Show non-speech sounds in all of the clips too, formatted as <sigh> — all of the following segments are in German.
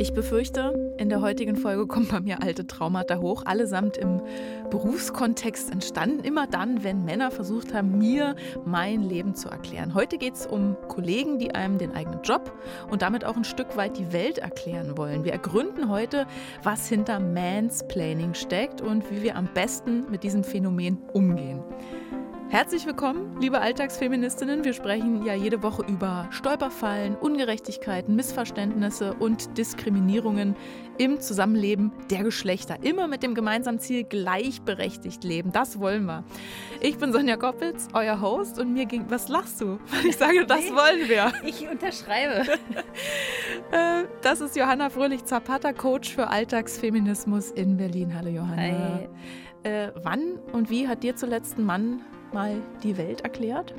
Ich befürchte, in der heutigen Folge kommen bei mir alte Traumata hoch, allesamt im Berufskontext entstanden, immer dann, wenn Männer versucht haben, mir mein Leben zu erklären. Heute geht es um Kollegen, die einem den eigenen Job und damit auch ein Stück weit die Welt erklären wollen. Wir ergründen heute, was hinter Mansplaining steckt und wie wir am besten mit diesem Phänomen umgehen. Herzlich willkommen, liebe Alltagsfeministinnen. Wir sprechen ja jede Woche über Stolperfallen, Ungerechtigkeiten, Missverständnisse und Diskriminierungen im Zusammenleben der Geschlechter. Immer mit dem gemeinsamen Ziel gleichberechtigt leben. Das wollen wir. Ich bin Sonja Koppitz, euer Host und mir ging. Was lachst du? Weil ich sage, das wollen wir. Ich unterschreibe. <laughs> Äh, das ist Johanna Fröhlich-Zapata, Coach für Alltagsfeminismus in Berlin. Hallo Johanna. Hi. Äh, wann und wie hat dir zuletzt ein Mann mal die Welt erklärt?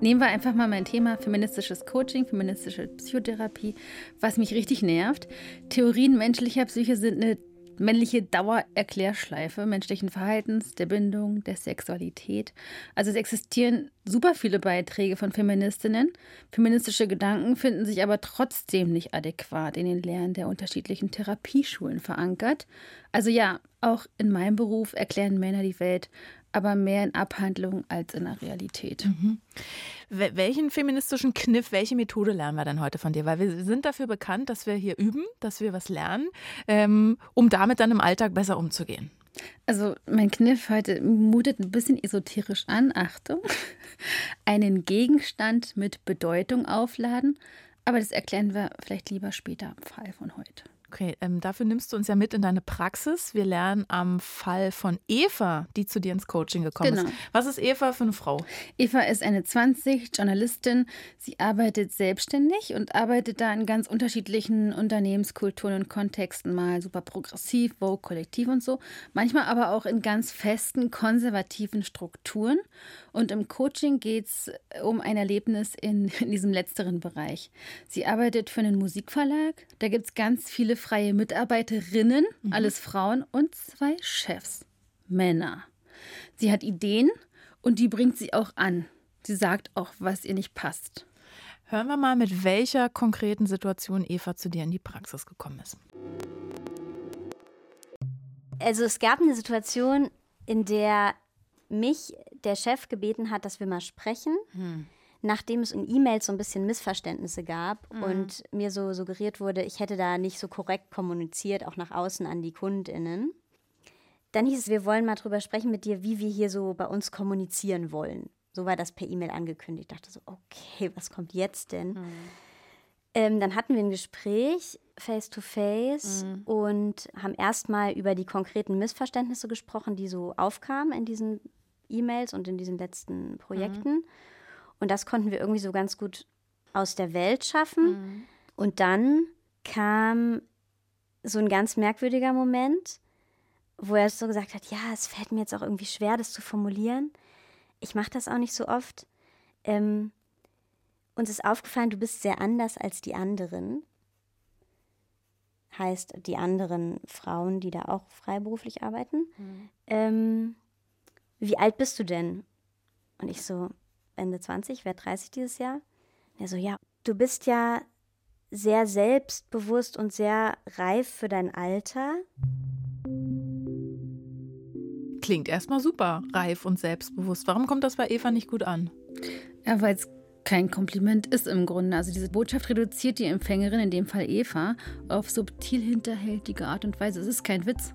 Nehmen wir einfach mal mein Thema feministisches Coaching, feministische Psychotherapie, was mich richtig nervt. Theorien menschlicher Psyche sind eine männliche Dauererklärschleife menschlichen Verhaltens, der Bindung, der Sexualität. Also es existieren super viele Beiträge von Feministinnen. Feministische Gedanken finden sich aber trotzdem nicht adäquat in den Lehren der unterschiedlichen Therapieschulen verankert. Also ja, auch in meinem Beruf erklären Männer die Welt aber mehr in Abhandlungen als in der Realität. Mhm. Welchen feministischen Kniff, welche Methode lernen wir denn heute von dir? Weil wir sind dafür bekannt, dass wir hier üben, dass wir was lernen, ähm, um damit dann im Alltag besser umzugehen. Also mein Kniff heute mutet ein bisschen esoterisch an. Achtung. Einen Gegenstand mit Bedeutung aufladen. Aber das erklären wir vielleicht lieber später im Fall von heute. Okay, ähm, dafür nimmst du uns ja mit in deine Praxis. Wir lernen am Fall von Eva, die zu dir ins Coaching gekommen Genau. ist. Was ist Eva für eine Frau? Eva ist eine 20, Journalistin. Sie arbeitet selbstständig und arbeitet da in ganz unterschiedlichen Unternehmenskulturen und Kontexten. Mal super progressiv, Vogue, kollektiv und so. Manchmal aber auch in ganz festen, konservativen Strukturen. Und im Coaching geht es um ein Erlebnis in, <laughs> in diesem letzteren Bereich. Sie arbeitet für einen Musikverlag. Da gibt es ganz viele freie Mitarbeiterinnen, alles Frauen und zwei Chefs, Männer. Sie hat Ideen und die bringt sie auch an. Sie sagt auch, was ihr nicht passt. Hören wir mal, mit welcher konkreten Situation Eva zu dir in die Praxis gekommen ist. Also es gab eine Situation, in der mich der Chef gebeten hat, dass wir mal sprechen, nachdem es in E-Mails so ein bisschen Missverständnisse gab und mir so suggeriert wurde, ich hätte da nicht so korrekt kommuniziert, auch nach außen an die KundInnen. Dann hieß es, wir wollen mal drüber sprechen mit dir, wie wir hier so bei uns kommunizieren wollen. So war das per E-Mail angekündigt. Ich dachte so, okay, was kommt jetzt denn? Ähm, dann hatten wir ein Gespräch face to face und haben erstmal über die konkreten Missverständnisse gesprochen, die so aufkamen in diesen E-Mails und in diesen letzten Projekten. Und das konnten wir irgendwie so ganz gut aus der Welt schaffen. Und dann kam so ein ganz merkwürdiger Moment, wo er so gesagt hat, ja, es fällt mir jetzt auch irgendwie schwer, das zu formulieren. Ich mache das auch nicht so oft. Ähm, uns ist aufgefallen, du bist sehr anders als die anderen. Heißt, die anderen Frauen, die da auch freiberuflich arbeiten. Ähm, wie alt bist du denn? Und ich so, Ende 20, werde 30 dieses Jahr. Und er so, ja, du bist ja sehr selbstbewusst und sehr reif für dein Alter. Klingt erstmal super, reif und selbstbewusst. Warum kommt das bei Eva nicht gut an? Ja, weil es kein Kompliment ist im Grunde. Also diese Botschaft reduziert die Empfängerin, in dem Fall Eva, auf subtil hinterhältige Art und Weise. Es ist kein Witz.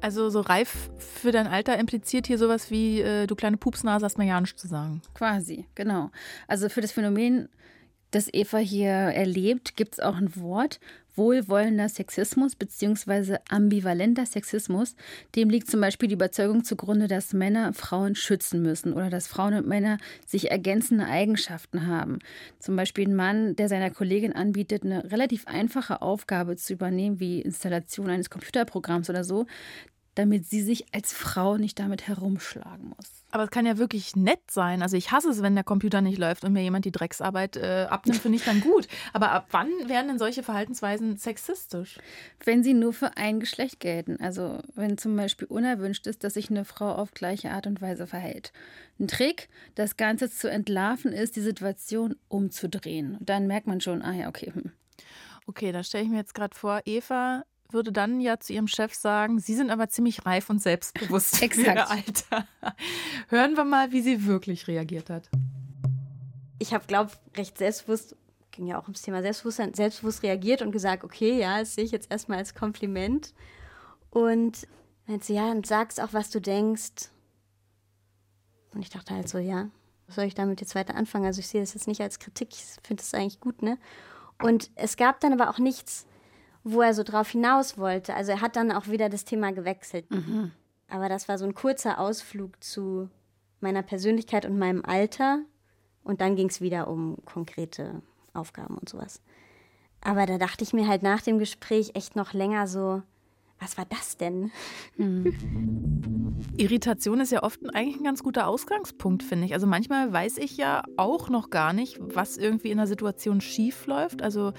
Also so reif für dein Alter impliziert hier sowas wie, äh, du kleine Pupsnase hast mir ja nichts zu sagen. Quasi, genau. Also für das Phänomen, das Eva hier erlebt, gibt es auch ein Wort, wohlwollender Sexismus bzw. ambivalenter Sexismus. Dem liegt zum Beispiel die Überzeugung zugrunde, dass Männer Frauen schützen müssen oder dass Frauen und Männer sich ergänzende Eigenschaften haben. Zum Beispiel ein Mann, der seiner Kollegin anbietet, eine relativ einfache Aufgabe zu übernehmen, wie Installation eines Computerprogramms oder so, damit sie sich als Frau nicht damit herumschlagen muss. Aber es kann ja wirklich nett sein. Also ich hasse es, wenn der Computer nicht läuft und mir jemand die Drecksarbeit äh, abnimmt, finde ich dann gut. Aber ab wann werden denn solche Verhaltensweisen sexistisch? Wenn sie nur für ein Geschlecht gelten. Also wenn zum Beispiel unerwünscht ist, dass sich eine Frau auf gleiche Art und Weise verhält. Ein Trick, das Ganze zu entlarven, ist, die Situation umzudrehen. Und dann merkt man schon, ah ja, okay. Hm. Okay, da stelle ich mir jetzt gerade vor, Eva würde dann ja zu ihrem Chef sagen, Sie sind aber ziemlich reif und selbstbewusst Exakt. <laughs> für Ihr Alter. Hören wir mal, wie sie wirklich reagiert hat. Ich habe, glaube ich, recht selbstbewusst, ging ja auch ums Thema Selbstbewusstsein, selbstbewusst reagiert und gesagt, okay, ja, das sehe ich jetzt erstmal als Kompliment. Und meinte sie, ja, und sagst auch, was du denkst. Und ich dachte halt so, ja, was soll ich damit jetzt weiter anfangen? Also ich sehe das jetzt nicht als Kritik, ich finde das eigentlich gut, ne? Und es gab dann aber auch nichts, wo er so drauf hinaus wollte. Also er hat dann auch wieder das Thema gewechselt. Mhm. Aber das war so ein kurzer Ausflug zu meiner Persönlichkeit und meinem Alter. Und dann ging es wieder um konkrete Aufgaben und sowas. Aber da dachte ich mir halt nach dem Gespräch echt noch länger so, was war das denn? Hm. Irritation ist ja oft eigentlich ein ganz guter Ausgangspunkt, finde ich. Also manchmal weiß ich ja auch noch gar nicht, was irgendwie in der Situation schief läuft. Also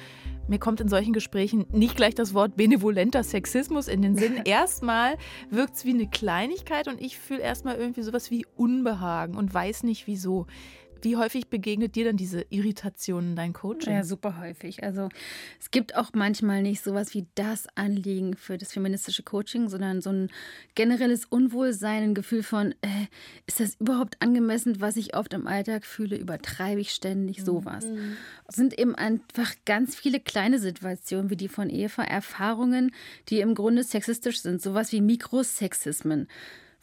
mir kommt in solchen Gesprächen nicht gleich das Wort benevolenter Sexismus in den Sinn. <laughs> Erstmal wirkt es wie eine Kleinigkeit und ich fühle erstmal irgendwie sowas wie Unbehagen und weiß nicht wieso. Wie häufig begegnet dir dann diese Irritation in deinem Coaching? Ja, super häufig. Also es gibt auch manchmal nicht sowas wie das Anliegen für das feministische Coaching, sondern so ein generelles Unwohlsein, ein Gefühl von, äh, ist das überhaupt angemessen, was ich oft im Alltag fühle? Übertreibe ich ständig mhm. sowas? Mhm. Es sind eben einfach ganz viele kleine Situationen wie die von Eva, Erfahrungen, die im Grunde sexistisch sind, sowas wie Mikrosexismen.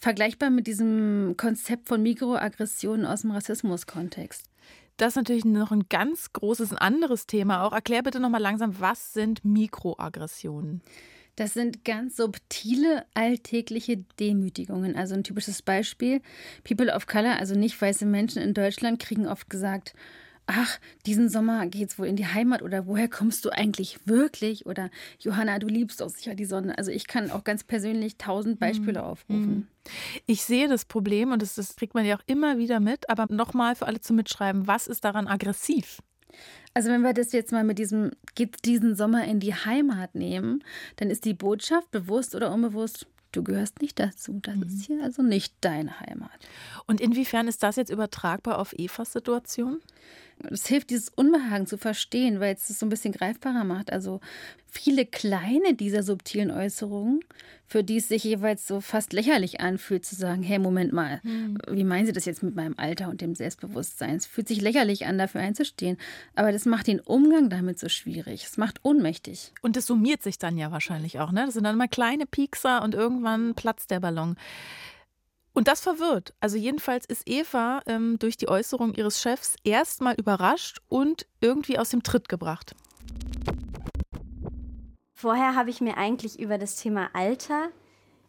Vergleichbar mit diesem Konzept von Mikroaggressionen aus dem Rassismus-Kontext. Das ist natürlich noch ein ganz großes, ein anderes Thema auch. Erklär bitte nochmal langsam, was sind Mikroaggressionen? Das sind ganz subtile, alltägliche Demütigungen. Also ein typisches Beispiel. People of Color, also nicht weiße Menschen in Deutschland, kriegen oft gesagt, ach, diesen Sommer geht's wohl in die Heimat oder woher kommst du eigentlich wirklich? Oder Johanna, du liebst doch sicher die Sonne. Also ich kann auch ganz persönlich tausend Beispiele mhm. aufrufen. Mhm. Ich sehe das Problem und das, das kriegt man ja auch immer wieder mit, aber nochmal für alle zu mitschreiben, was ist daran aggressiv? Also wenn wir das jetzt mal mit diesem geht diesen Sommer in die Heimat nehmen, dann ist die Botschaft bewusst oder unbewusst, du gehörst nicht dazu. Das mhm. ist hier also nicht deine Heimat. Und inwiefern ist das jetzt übertragbar auf Evas Situation? Es hilft, dieses Unbehagen zu verstehen, weil es es so ein bisschen greifbarer macht. Also viele kleine dieser subtilen Äußerungen, für die es sich jeweils so fast lächerlich anfühlt, zu sagen, hey, Moment mal, hm. wie meinen Sie das jetzt mit meinem Alter und dem Selbstbewusstsein? Es fühlt sich lächerlich an, dafür einzustehen. Aber das macht den Umgang damit so schwierig. Es macht ohnmächtig. Und das summiert sich dann ja wahrscheinlich auch, ne? Das sind dann mal kleine Piekser und irgendwann platzt der Ballon. Und das verwirrt. Also jedenfalls ist Eva ähm, durch die Äußerung ihres Chefs erstmal überrascht und irgendwie aus dem Tritt gebracht. Vorher habe ich mir eigentlich über das Thema Alter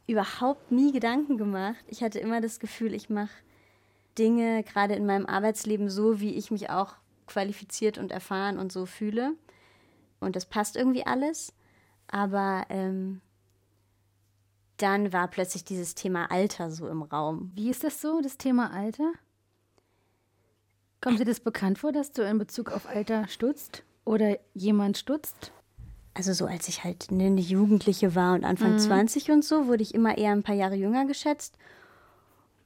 überhaupt nie Gedanken gemacht. Ich hatte immer das Gefühl, ich mache Dinge gerade in meinem Arbeitsleben so, wie ich mich auch qualifiziert und erfahren und so fühle. Und das passt irgendwie alles. Aber ähm, dann war plötzlich dieses Thema Alter so im Raum. Wie ist das so, das Thema Alter? Kommt dir das bekannt vor, dass du in Bezug auf Alter stutzt oder jemand stutzt? Also so als ich halt eine Jugendliche war und Anfang mhm. 20 und so, wurde ich immer eher ein paar Jahre jünger geschätzt.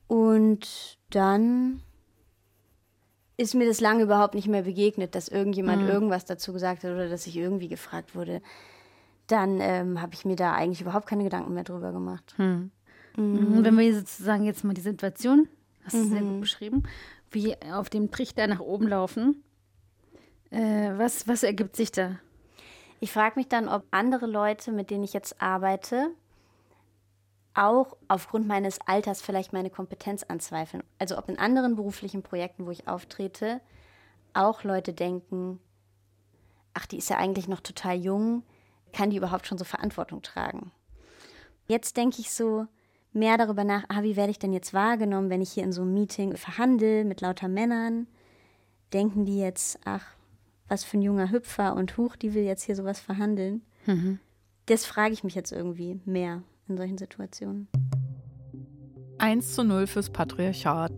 Und dann ist mir das lange überhaupt nicht mehr begegnet, dass irgendjemand mhm. irgendwas dazu gesagt hat oder dass ich irgendwie gefragt wurde, dann ähm, habe ich mir da eigentlich überhaupt keine Gedanken mehr drüber gemacht. Hm. Mhm. Wenn wir sozusagen jetzt mal die Situation, hast du mhm. sehr gut mhm. beschrieben, wie auf dem Trichter nach oben laufen, äh, was, was ergibt sich da? Ich frage mich dann, ob andere Leute, mit denen ich jetzt arbeite, auch aufgrund meines Alters vielleicht meine Kompetenz anzweifeln. Also ob in anderen beruflichen Projekten, wo ich auftrete, auch Leute denken, ach, die ist ja eigentlich noch total jung, kann die überhaupt schon so Verantwortung tragen? Jetzt denke ich so mehr darüber nach, ah, wie werde ich denn jetzt wahrgenommen, wenn ich hier in so einem Meeting verhandle mit lauter Männern? Denken die jetzt, ach, was für ein junger Hüpfer und Huch, die will jetzt hier sowas verhandeln? Mhm. Das frage ich mich jetzt irgendwie mehr. in solchen Situationen. 1 zu 0 fürs Patriarchat.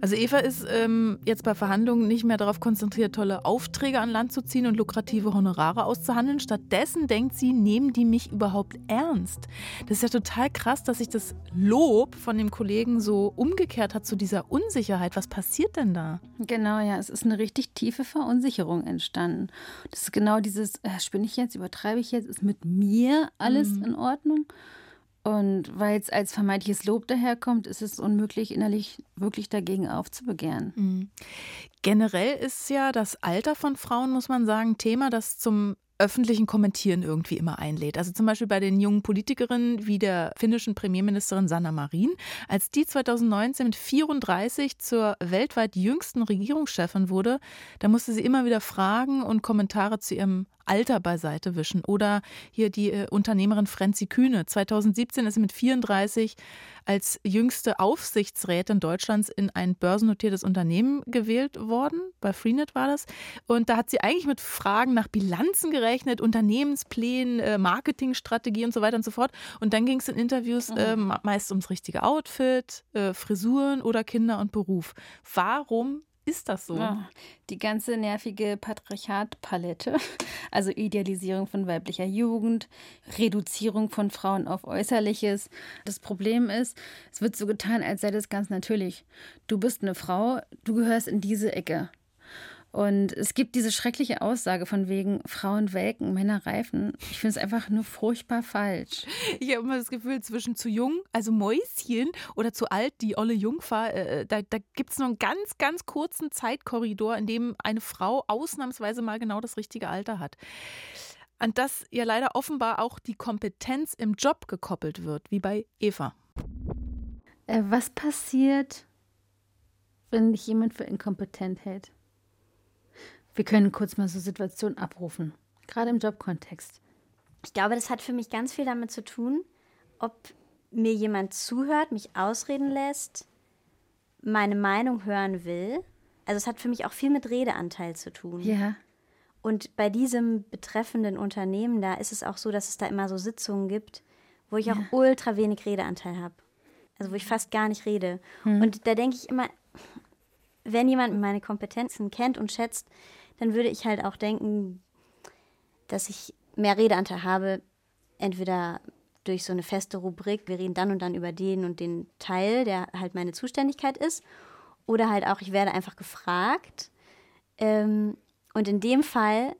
Also Eva ist ähm, jetzt bei Verhandlungen nicht mehr darauf konzentriert, tolle Aufträge an Land zu ziehen und lukrative Honorare auszuhandeln. Stattdessen denkt sie, nehmen die mich überhaupt ernst? Das ist ja total krass, dass sich das Lob von dem Kollegen so umgekehrt hat zu dieser Unsicherheit. Was passiert denn da? Genau, ja, es ist eine richtig tiefe Verunsicherung entstanden. Das ist genau dieses, äh, spinne ich jetzt, übertreibe ich jetzt, ist mit mir alles mhm. in Ordnung? Und weil es als vermeintliches Lob daherkommt, ist es unmöglich, innerlich wirklich dagegen aufzubegehren. Mhm. Generell ist ja das Alter von Frauen, muss man sagen, Thema, das zum öffentlichen Kommentieren irgendwie immer einlädt. Also zum Beispiel bei den jungen Politikerinnen wie der finnischen Premierministerin Sanna Marin. Als die 2019 mit 34 zur weltweit jüngsten Regierungschefin wurde, da musste sie immer wieder Fragen und Kommentare zu ihrem Alter beiseite wischen. Oder hier die äh, Unternehmerin Frenzi Kühne. 2017 ist sie mit 34 als jüngste Aufsichtsrätin Deutschlands in ein börsennotiertes Unternehmen gewählt worden. Bei Freenet war das. Und da hat sie eigentlich mit Fragen nach Bilanzen gerechnet, Unternehmensplänen, äh, Marketingstrategie und so weiter und so fort. Und dann ging es in Interviews äh, meist ums richtige Outfit, äh, Frisuren oder Kinder und Beruf. Warum ist das so? Ja, die ganze nervige Patriarchat-Palette, <laughs> also Idealisierung von weiblicher Jugend, Reduzierung von Frauen auf Äußerliches. Das Problem ist, es wird so getan, als sei das ganz natürlich. Du bist eine Frau, du gehörst in diese Ecke. Und es gibt diese schreckliche Aussage von wegen Frauen welken, Männer reifen. Ich finde es einfach nur furchtbar falsch. Ich habe immer das Gefühl, zwischen zu jung, also Mäuschen, oder zu alt, die olle Jungfer, äh, äh, da, da gibt es nur einen ganz, ganz kurzen Zeitkorridor, in dem eine Frau ausnahmsweise mal genau das richtige Alter hat. An das ja leider offenbar auch die Kompetenz im Job gekoppelt wird, wie bei Eva. Äh, was passiert, wenn dich jemand für inkompetent hält? Wir können kurz mal so Situationen abrufen, gerade im Jobkontext. Ich glaube, das hat für mich ganz viel damit zu tun, ob mir jemand zuhört, mich ausreden lässt, meine Meinung hören will. Also es hat für mich auch viel mit Redeanteil zu tun. Ja. Und bei diesem betreffenden Unternehmen da ist es auch so, dass es da immer so Sitzungen gibt, wo ich ja. auch ultra wenig Redeanteil habe. Also wo ich fast gar nicht rede. Hm. Und da denke ich immer, wenn jemand meine Kompetenzen kennt und schätzt, dann würde ich halt auch denken, dass ich mehr Redeanteil habe, entweder durch so eine feste Rubrik, wir reden dann und dann über den und den Teil, der halt meine Zuständigkeit ist, oder halt auch, ich werde einfach gefragt. Ähm, und in dem Fall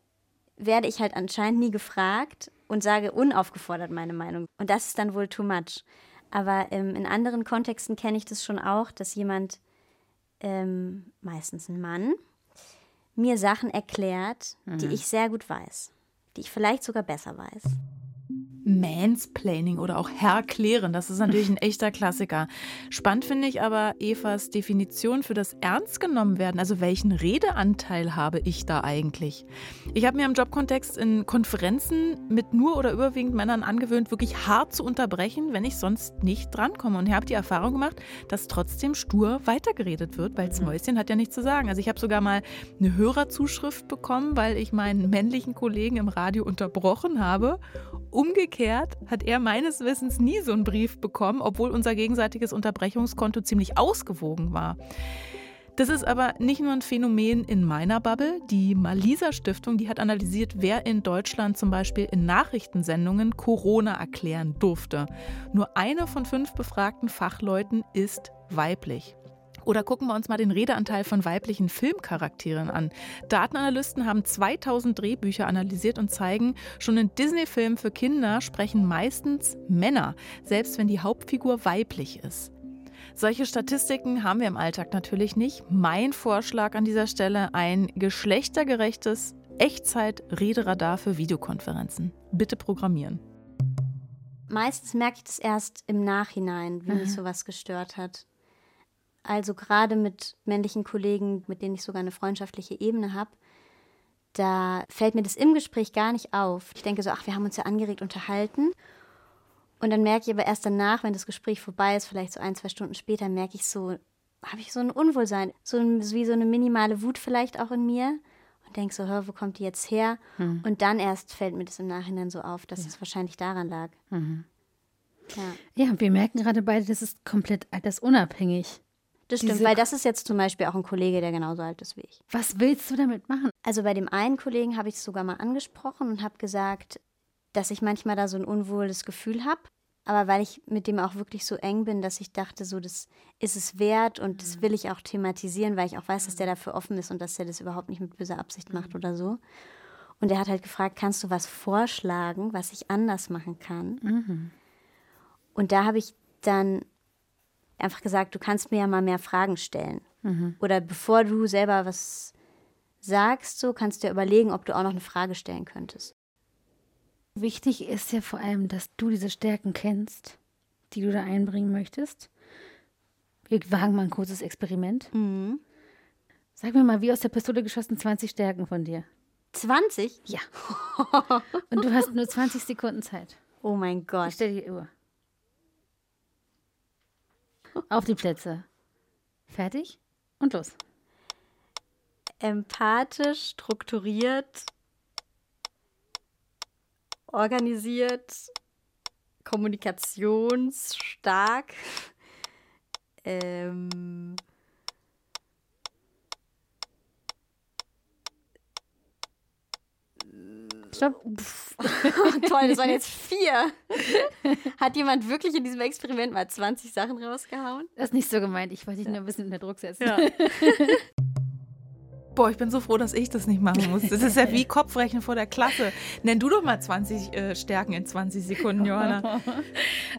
werde ich halt anscheinend nie gefragt und sage unaufgefordert meine Meinung. Und das ist dann wohl too much. Aber ähm, in anderen Kontexten kenne ich das schon auch, dass jemand, ähm, meistens ein Mann, mir Sachen erklärt, mhm. die ich sehr gut weiß, die ich vielleicht sogar besser weiß. Mansplaining oder auch Herklären, das ist natürlich ein echter Klassiker. Spannend finde ich aber Evas Definition für das Ernst genommen werden. Also welchen Redeanteil habe ich da eigentlich? Ich habe mir im Jobkontext in Konferenzen mit nur oder überwiegend Männern angewöhnt, wirklich hart zu unterbrechen, wenn ich sonst nicht drankomme. Und ich habe die Erfahrung gemacht, dass trotzdem stur weitergeredet wird, weil das mhm. Mäuschen hat ja nichts zu sagen. Also ich habe sogar mal eine Hörerzuschrift bekommen, weil ich meinen männlichen Kollegen im Radio unterbrochen habe. Umgekehrt Umgekehrt hat er meines Wissens nie so einen Brief bekommen, obwohl unser gegenseitiges Unterbrechungskonto ziemlich ausgewogen war. Das ist aber nicht nur ein Phänomen in meiner Bubble. Die Malisa Stiftung, die hat analysiert, wer in Deutschland zum Beispiel in Nachrichtensendungen Corona erklären durfte. Nur eine von fünf befragten Fachleuten ist weiblich. Oder gucken wir uns mal den Redeanteil von weiblichen Filmcharakteren an. Datenanalysten haben 2000 Drehbücher analysiert und zeigen, schon in Disney-Filmen für Kinder sprechen meistens Männer, selbst wenn die Hauptfigur weiblich ist. Solche Statistiken haben wir im Alltag natürlich nicht. Mein Vorschlag an dieser Stelle ein geschlechtergerechtes Echtzeit-Rederadar für Videokonferenzen. Bitte programmieren. Meistens merke ich das erst im Nachhinein, wie mich sowas gestört hat. Also gerade mit männlichen Kollegen, mit denen ich sogar eine freundschaftliche Ebene habe, da fällt mir das im Gespräch gar nicht auf. Ich denke so, ach, wir haben uns ja angeregt unterhalten. Und dann merke ich aber erst danach, wenn das Gespräch vorbei ist, vielleicht so ein, zwei Stunden später, merke ich so, habe ich so ein Unwohlsein, so ein, wie so eine minimale Wut vielleicht auch in mir und denke so, hör, wo kommt die jetzt her? Hm. Und dann erst fällt mir das im Nachhinein so auf, dass ja. es wahrscheinlich daran lag. Mhm. Ja, ja wir merken gerade beide, das ist komplett altersunabhängig. Das stimmt, Diese weil das ist jetzt zum Beispiel auch ein Kollege, der genauso alt ist wie ich. Was willst du damit machen? Also bei dem einen Kollegen habe ich es sogar mal angesprochen und habe gesagt, dass ich manchmal da so ein unwohles Gefühl habe. Aber weil ich mit dem auch wirklich so eng bin, dass ich dachte, so, das ist es wert und das will ich auch thematisieren, weil ich auch weiß, dass der dafür offen ist und dass der das überhaupt nicht mit böser Absicht macht oder so. Und er hat halt gefragt, kannst du was vorschlagen, was ich anders machen kann? Mhm. Und da habe ich dann einfach gesagt, du kannst mir ja mal mehr Fragen stellen. Mhm. Oder bevor du selber was sagst, so kannst du dir überlegen, ob du auch noch eine Frage stellen könntest. Wichtig ist ja vor allem, dass du diese Stärken kennst, die du da einbringen möchtest. Wir wagen mal ein kurzes Experiment. Mhm. Sag mir mal, wie aus der Pistole geschossen 20 Stärken von dir. 20? Ja. Und du hast nur 20 Sekunden Zeit. Oh mein Gott. Ich stelle die Uhr. Auf die Plätze. Fertig und los. Empathisch, strukturiert, organisiert, kommunikationsstark, ähm, Stopp. <laughs> Toll, das waren jetzt vier. Hat jemand wirklich in diesem Experiment mal 20 Sachen rausgehauen? Das ist nicht so gemeint. Ich wollte dich nur ein bisschen unter Druck setzen. Ja. <laughs> Boah, ich bin so froh, dass ich das nicht machen muss. Das ist ja wie Kopfrechnen vor der Klasse. Nenn du doch mal 20 äh, Stärken in 20 Sekunden, Johanna. <laughs>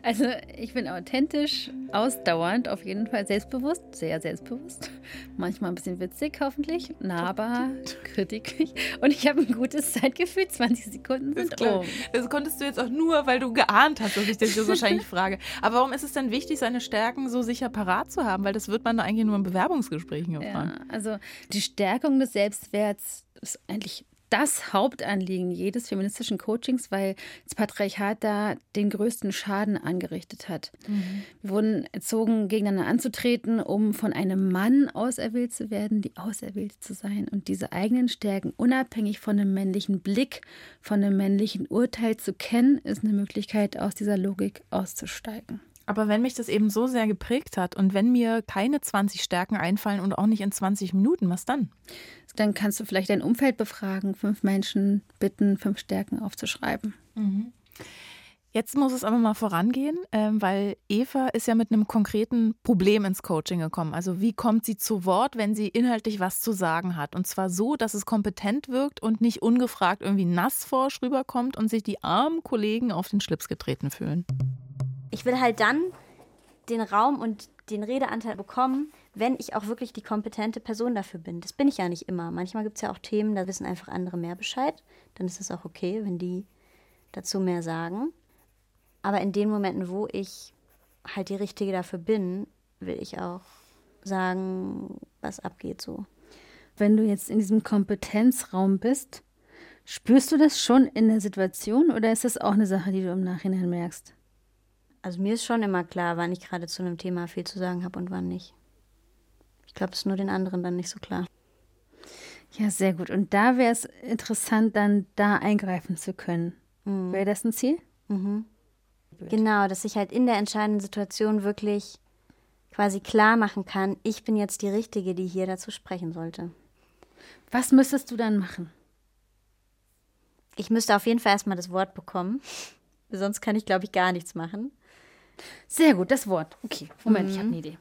Also, ich bin authentisch, ausdauernd, auf jeden Fall selbstbewusst, sehr selbstbewusst. Manchmal ein bisschen witzig, hoffentlich, <laughs> nahbar, kritisch. Und ich habe ein gutes Zeitgefühl. <laughs> 20 Sekunden sind um. Das konntest du jetzt auch nur, weil du geahnt hast, dass ich dich das <laughs> wahrscheinlich frage. Aber warum ist es denn wichtig, seine Stärken so sicher parat zu haben? Weil das wird man eigentlich nur in Bewerbungsgesprächen erfahren. Ja, also die Stärkung des Selbstwerts ist eigentlich das Hauptanliegen jedes feministischen Coachings, weil das Patriarchat da den größten Schaden angerichtet hat. Mhm. Wir wurden erzogen, gegeneinander anzutreten, um von einem Mann auserwählt zu werden, die Auserwählte zu sein und diese eigenen Stärken unabhängig von einem männlichen Blick, von einem männlichen Urteil zu kennen, ist eine Möglichkeit, aus dieser Logik auszusteigen. Aber wenn mich das eben so sehr geprägt hat und wenn mir keine 20 Stärken einfallen und auch nicht in 20 Minuten, was dann? Dann kannst du vielleicht dein Umfeld befragen, fünf Menschen bitten, fünf Stärken aufzuschreiben. Mhm. Jetzt muss es aber mal vorangehen, ähm, weil Eva ist ja mit einem konkreten Problem ins Coaching gekommen. Also wie kommt sie zu Wort, wenn sie inhaltlich was zu sagen hat? Und zwar so, dass es kompetent wirkt und nicht ungefragt irgendwie nassforsch rüberkommt und sich die armen Kollegen auf den Schlips getreten fühlen. Ich will halt dann den Raum und den Redeanteil bekommen, wenn ich auch wirklich die kompetente Person dafür bin. Das bin ich ja nicht immer. Manchmal gibt es ja auch Themen, da wissen einfach andere mehr Bescheid. Dann ist es auch okay, wenn die dazu mehr sagen. Aber in den Momenten, wo ich halt die Richtige dafür bin, will ich auch sagen, was abgeht so. Wenn du jetzt in diesem Kompetenzraum bist, spürst du das schon in der Situation oder ist das auch eine Sache, die du im Nachhinein merkst? Also mir ist schon immer klar, wann ich gerade zu einem Thema viel zu sagen habe und wann nicht. Ich glaube, es ist nur den anderen dann nicht so klar. Ja, sehr gut. Und da wäre es interessant, dann da eingreifen zu können. Mhm. Wäre das ein Ziel? Mhm. Genau, dass ich halt in der entscheidenden Situation wirklich quasi klar machen kann, ich bin jetzt die Richtige, die hier dazu sprechen sollte. Was müsstest du dann machen? Ich müsste auf jeden Fall erstmal das Wort bekommen. <laughs> Sonst kann ich, glaube ich, gar nichts machen. Sehr gut, das Wort. Okay, Moment, mhm. ich habe eine Idee.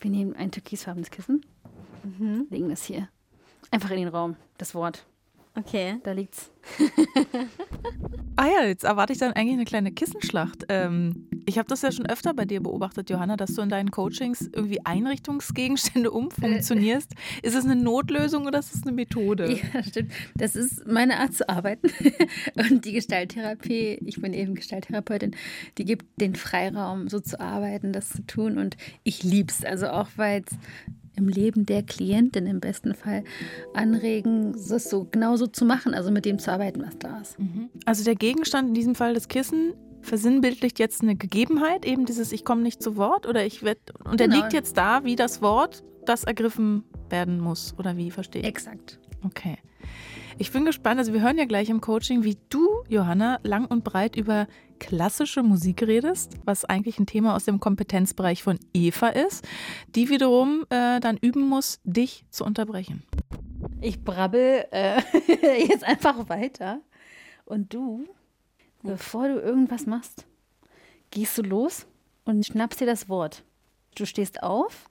Wir nehmen ein türkisfarbenes Kissen, mhm. legen das hier einfach in den Raum, das Wort. Okay. Da liegt's. ah ja, jetzt erwarte ich dann eigentlich eine kleine Kissenschlacht. Ähm, ich habe das ja schon öfter bei dir beobachtet, Johanna, dass du in deinen Coachings irgendwie Einrichtungsgegenstände <laughs> umfunktionierst. Äh. ist es eine Notlösung oder ist es eine Methode? Ja, stimmt. Das ist meine Art zu arbeiten. <laughs> Und die Gestalttherapie, ich bin eben Gestalttherapeutin, die gibt den Freiraum, so zu arbeiten, das zu tun. Und ich lieb's. Also auch, weil es im Leben der Klientin im besten Fall anregen, das so genauso zu machen, also mit dem zu arbeiten, was da ist. Mhm. Also der Gegenstand in diesem Fall das Kissen versinnbildlicht jetzt eine Gegebenheit, eben dieses Ich komme nicht zu Wort oder ich werde und genau. er liegt jetzt da wie das Wort, das ergriffen werden muss oder wie verstehe ich? Exakt. Okay. Ich bin gespannt, also wir hören ja gleich im Coaching, wie du, Johanna, lang und breit über klassische Musik redest, was eigentlich ein Thema aus dem Kompetenzbereich von Eva ist, die wiederum äh, dann üben muss, dich zu unterbrechen. Ich brabbel äh, <laughs> jetzt einfach weiter und du, bevor du irgendwas machst, gehst du los und schnappst dir das Wort. Du stehst auf,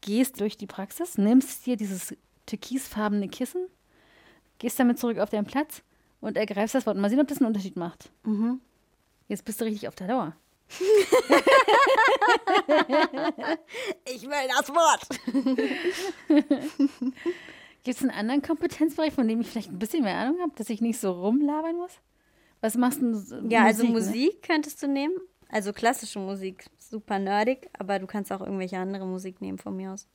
gehst durch die Praxis, nimmst dir dieses türkisfarbene Kissen, gehst damit zurück auf deinen Platz und ergreifst das Wort. Mal sehen, ob das einen Unterschied macht. Mhm. Jetzt bist du richtig auf der Dauer. <laughs> ich will das Wort. <laughs> Gibt es einen anderen Kompetenzbereich, von dem ich vielleicht ein bisschen mehr Ahnung habe, dass ich nicht so rumlabern muss? Was machst du? Ja, Musik, also Musik ne? könntest du nehmen. Also klassische Musik, super nerdig, aber du kannst auch irgendwelche andere Musik nehmen von mir aus.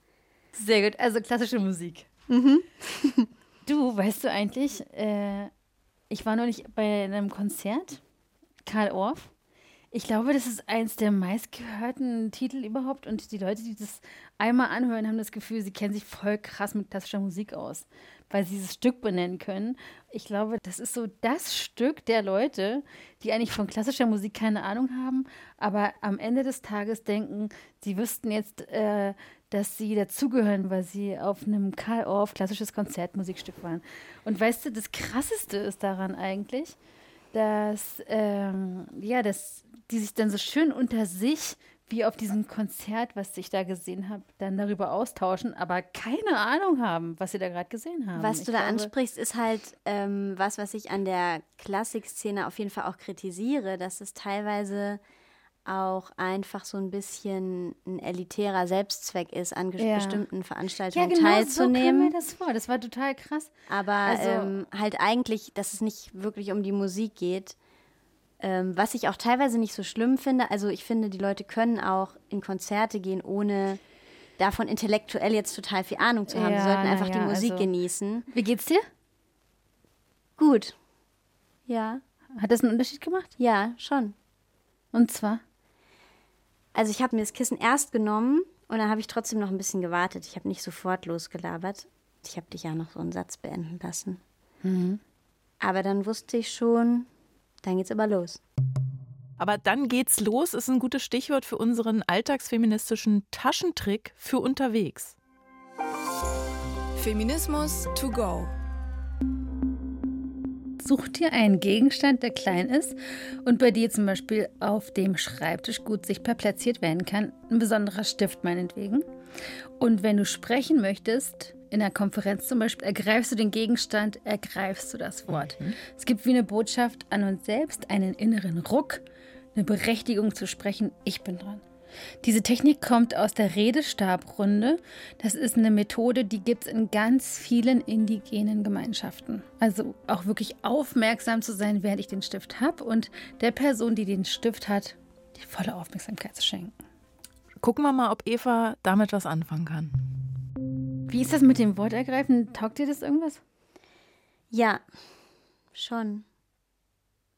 Sehr gut, also klassische Musik. Mhm. <laughs> du, weißt du eigentlich, äh, ich war nicht bei einem Konzert, Karl Orff. Ich glaube, das ist eins der meistgehörten Titel überhaupt und die Leute, die das einmal anhören, haben das Gefühl, sie kennen sich voll krass mit klassischer Musik aus, weil sie dieses Stück benennen können. Ich glaube, das ist so das Stück der Leute, die eigentlich von klassischer Musik keine Ahnung haben, aber am Ende des Tages denken, sie wüssten jetzt, äh, dass sie dazugehören, weil sie auf einem Karl Orff klassisches Konzertmusikstück waren. Und weißt du, das Krasseste ist daran eigentlich, dass, ähm, ja, dass die sich dann so schön unter sich wie auf diesem Konzert, was ich da gesehen habe, dann darüber austauschen, aber keine Ahnung haben, was sie da gerade gesehen haben. Was ich du da glaube, ansprichst, ist halt ähm, was, was ich an der Klassikszene auf jeden Fall auch kritisiere, dass es teilweise auch einfach so ein bisschen ein elitärer Selbstzweck ist, an ja. bestimmten Veranstaltungen ja, genau teilzunehmen. So mir das vor. Das war total krass. Aber also, ähm, halt eigentlich, dass es nicht wirklich um die Musik geht. Ähm, was ich auch teilweise nicht so schlimm finde. Also ich finde, die Leute können auch in Konzerte gehen, ohne davon intellektuell jetzt total viel Ahnung zu haben. Ja, Sie sollten einfach ja, die Musik also, genießen. Wie geht's dir? Gut. Ja. Hat das einen Unterschied gemacht? Ja, schon. Und zwar? Also ich habe mir das Kissen erst genommen und dann habe ich trotzdem noch ein bisschen gewartet. Ich habe nicht sofort losgelabert. Ich habe dich ja noch so einen Satz beenden lassen. Mhm. Aber dann wusste ich schon, dann geht's aber los. Aber dann geht's los ist ein gutes Stichwort für unseren alltagsfeministischen Taschentrick für unterwegs. Feminismus to go. Such dir einen Gegenstand, der klein ist und bei dir zum Beispiel auf dem Schreibtisch gut sichtbar platziert werden kann. Ein besonderer Stift meinetwegen. Und wenn du sprechen möchtest, in einer Konferenz zum Beispiel, ergreifst du den Gegenstand, ergreifst du das Wort. Mhm. Es gibt wie eine Botschaft an uns selbst, einen inneren Ruck, eine Berechtigung zu sprechen, ich bin dran. Diese Technik kommt aus der Redestabrunde. Das ist eine Methode, die gibt es in ganz vielen indigenen Gemeinschaften. Also auch wirklich aufmerksam zu sein, während ich den Stift habe und der Person, die den Stift hat, die volle Aufmerksamkeit zu schenken. Gucken wir mal, ob Eva damit was anfangen kann. Wie ist das mit dem Wortergreifen? Taugt dir das irgendwas? Ja, schon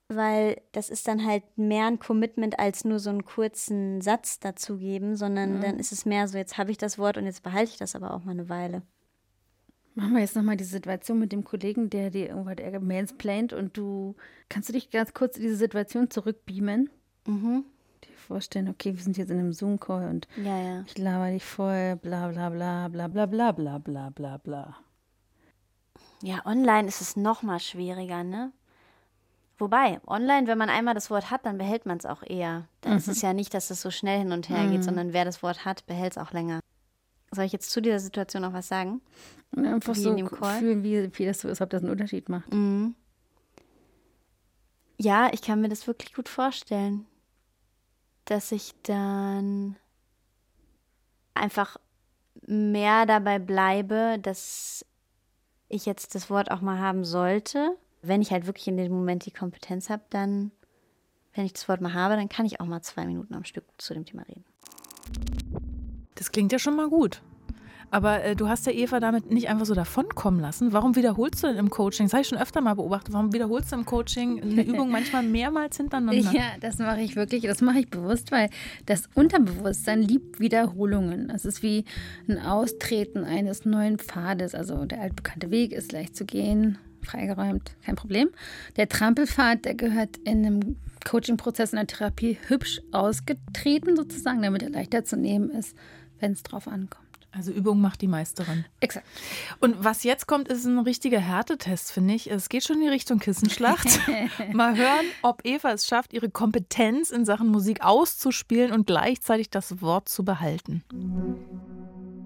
weil das ist dann halt mehr ein Commitment als nur so einen kurzen Satz dazugeben, sondern mhm. dann ist es mehr so, jetzt habe ich das Wort und jetzt behalte ich das aber auch mal eine Weile. Machen wir jetzt nochmal die Situation mit dem Kollegen, der dir irgendwas mansplaint und du, kannst du dich ganz kurz in diese Situation zurückbeamen? Mhm. Dir vorstellen, okay, wir sind jetzt in einem Zoom-Call und ja, ja. ich laber dich voll, bla bla bla bla bla bla bla bla bla bla. Ja, online ist es nochmal schwieriger, ne? Wobei, online, wenn man einmal das Wort hat, dann behält man es auch eher. Da mhm. ist es ja nicht, dass es so schnell hin und her mhm. geht, sondern wer das Wort hat, behält es auch länger. Soll ich jetzt zu dieser Situation noch was sagen? Einfach wie so fühlen, wie, wie das so ist, ob das einen Unterschied macht. Mhm. Ja, ich kann mir das wirklich gut vorstellen, dass ich dann einfach mehr dabei bleibe, dass ich jetzt das Wort auch mal haben sollte wenn ich halt wirklich in dem Moment die Kompetenz habe, dann, wenn ich das Wort mal habe, dann kann ich auch mal zwei Minuten am Stück zu dem Thema reden. Das klingt ja schon mal gut. Aber äh, du hast ja Eva damit nicht einfach so davonkommen lassen. Warum wiederholst du denn im Coaching? Das habe ich schon öfter mal beobachtet. Warum wiederholst du im Coaching eine <laughs> Übung manchmal mehrmals hintereinander? Ja, das mache ich wirklich. Das mache ich bewusst, weil das Unterbewusstsein liebt Wiederholungen. Das ist wie ein Austreten eines neuen Pfades. Also der altbekannte Weg ist leicht zu gehen freigeräumt, kein Problem. Der Trampelpfad, der gehört in einem Coaching-Prozess in der Therapie hübsch ausgetreten, sozusagen, damit er leichter zu nehmen ist, wenn es drauf ankommt. Also Übung macht die Meisterin. Exakt. Und was jetzt kommt, ist ein richtiger Härtetest, finde ich. Es geht schon in die Richtung Kissenschlacht. <laughs> Mal hören, ob Eva es schafft, ihre Kompetenz in Sachen Musik auszuspielen und gleichzeitig das Wort zu behalten.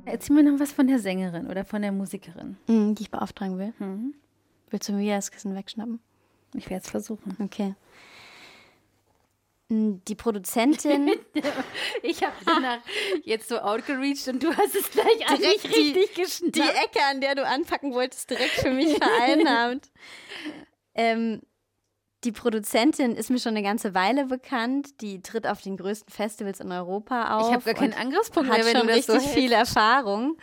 Erzähl mir noch was von der Sängerin oder von der Musikerin. Mhm, die ich beauftragen will. Mhm. Willst du mir das Kissen wegschnappen? Ich werde es versuchen. Okay. Die Produzentin. <laughs> ich habe danach jetzt so outgereached und du hast es gleich direkt richtig geschnappt. Die Ecke, an der du anpacken wolltest, direkt für mich vereinnahmt. <laughs> ähm, die Produzentin ist mir schon eine ganze Weile bekannt. Die tritt auf den größten Festivals in Europa auf. Ich habe gar keinen Angriffspunkt mehr, wenn schon du das richtig so viel Erfahrung.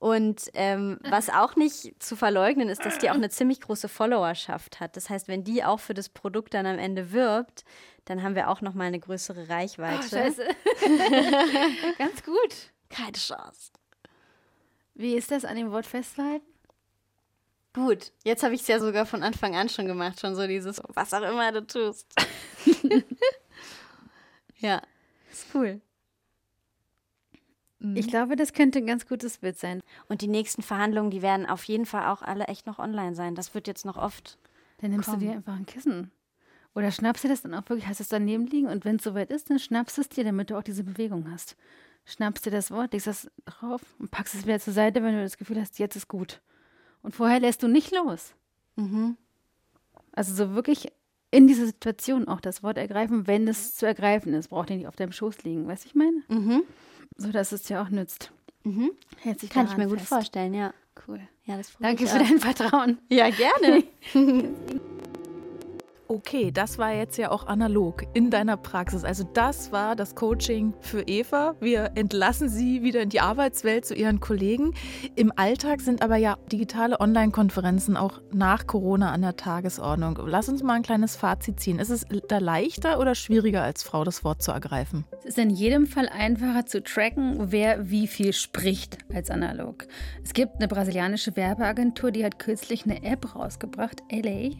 Und ähm, was auch nicht zu verleugnen ist, dass die auch eine ziemlich große Followerschaft hat. Das heißt, wenn die auch für das Produkt dann am Ende wirbt, dann haben wir auch noch mal eine größere Reichweite. Oh, scheiße. <laughs> Ganz gut. Keine Chance. Wie ist das an dem Wort festhalten? Gut, jetzt habe ich es ja sogar von Anfang an schon gemacht, schon so dieses, was auch immer du tust. <laughs> ja, ist cool. Ich glaube, das könnte ein ganz gutes Bild sein. Und die nächsten Verhandlungen, die werden auf jeden Fall auch alle echt noch online sein. Das wird jetzt noch oft. Dann nimmst kommen. du dir einfach ein Kissen. Oder schnappst du das dann auch wirklich, hast es daneben liegen und wenn es soweit ist, dann schnappst du es dir, damit du auch diese Bewegung hast. Schnappst dir das Wort, legst das drauf und packst es wieder zur Seite, wenn du das Gefühl hast, jetzt ist gut. Und vorher lässt du nicht los. Mhm. Also so wirklich in dieser Situation auch das Wort ergreifen, wenn es zu ergreifen ist. Braucht ihr nicht auf deinem Schoß liegen, weißt du, ich meine? Mhm. So dass es dir auch nützt. Mhm. Kann ich mir gut vorstellen, ja. Cool. Ja, das Danke für dein Vertrauen. Ja, gerne. <laughs> Okay, das war jetzt ja auch analog in deiner Praxis. Also das war das Coaching für Eva. Wir entlassen sie wieder in die Arbeitswelt zu ihren Kollegen. Im Alltag sind aber ja digitale Online-Konferenzen auch nach Corona an der Tagesordnung. Lass uns mal ein kleines Fazit ziehen. Ist es da leichter oder schwieriger als Frau das Wort zu ergreifen? Es ist in jedem Fall einfacher zu tracken, wer wie viel spricht als analog. Es gibt eine brasilianische Werbeagentur, die hat kürzlich eine App rausgebracht, LA,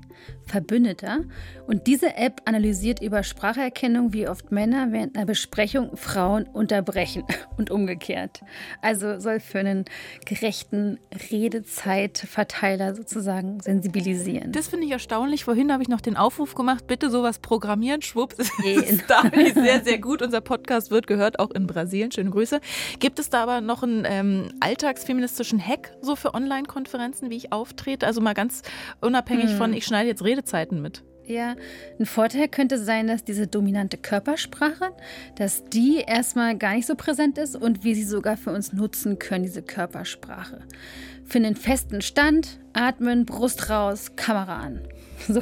Verbündeter. Und diese App analysiert über Spracherkennung, wie oft Männer während einer Besprechung Frauen unterbrechen <laughs> und umgekehrt. Also soll für einen gerechten Redezeitverteiler sozusagen sensibilisieren. Das finde ich erstaunlich. Vorhin habe ich noch den Aufruf gemacht, bitte sowas programmieren. Schwupps, <laughs> ist da sehr, sehr gut. Unser Podcast wird gehört, auch in Brasilien. Schöne Grüße. Gibt es da aber noch einen ähm, alltagsfeministischen Hack so für Online-Konferenzen, wie ich auftrete? Also mal ganz unabhängig hm. von, ich schneide jetzt Redezeiten mit. Ja, ein Vorteil könnte sein, dass diese dominante Körpersprache, dass die erstmal gar nicht so präsent ist und wir sie sogar für uns nutzen können, diese Körpersprache. Für einen festen Stand, atmen, Brust raus, Kamera an. <laughs> So.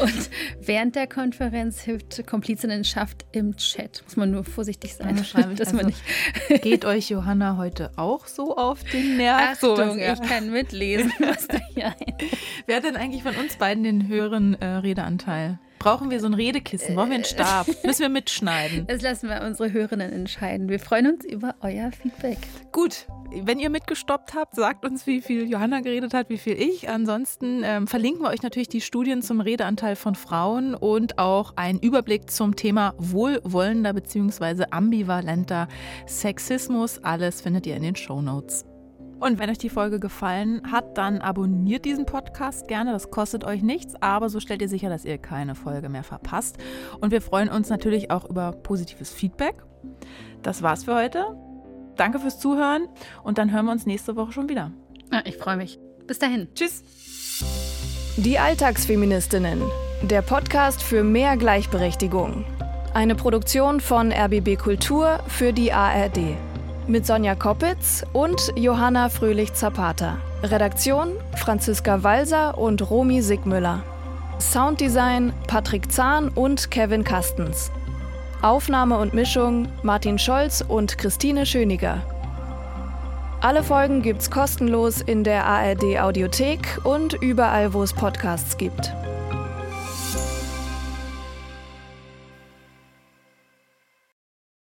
Und während der Konferenz hilft Komplizinnenschaft im Chat. Muss man nur vorsichtig sein, <laughs> dass also, man nicht. Geht euch Johanna heute auch so auf den Nerv? Achtung, ja. ich kann mitlesen, <laughs> was da hier ein. Wer hat denn eigentlich von uns beiden den höheren äh, Redeanteil? Brauchen wir so ein Redekissen? Brauchen wir einen Stab? <laughs> Müssen wir mitschneiden? Das lassen wir unsere Hörerinnen entscheiden. Wir freuen uns über euer Feedback. Gut, wenn ihr mitgestoppt habt, sagt uns, wie viel Johanna geredet hat, wie viel ich. Ansonsten ähm, verlinken wir euch natürlich die Studien zum Redeanteil von Frauen und auch einen Überblick zum Thema wohlwollender bzw. ambivalenter Sexismus. Alles findet ihr in den Show Notes. Und wenn euch die Folge gefallen hat, dann abonniert diesen Podcast gerne. Das kostet euch nichts, aber so stellt ihr sicher, dass ihr keine Folge mehr verpasst. Und wir freuen uns natürlich auch über positives Feedback. Das war's für heute. Danke fürs Zuhören und dann hören wir uns nächste Woche schon wieder. Ja, ich freue mich. Bis dahin. Tschüss. Die Alltagsfeministinnen. Der Podcast für mehr Gleichberechtigung. Eine Produktion von RBB Kultur für die ARD. Mit Sonja Koppitz und Johanna Fröhlich-Zapata. Redaktion Franziska Walser und Romy Sigmüller. Sounddesign Patrick Zahn und Kevin Kastens. Aufnahme und Mischung Martin Scholz und Christine Schöniger. Alle Folgen gibt's kostenlos in der ARD Audiothek und überall, wo es Podcasts gibt.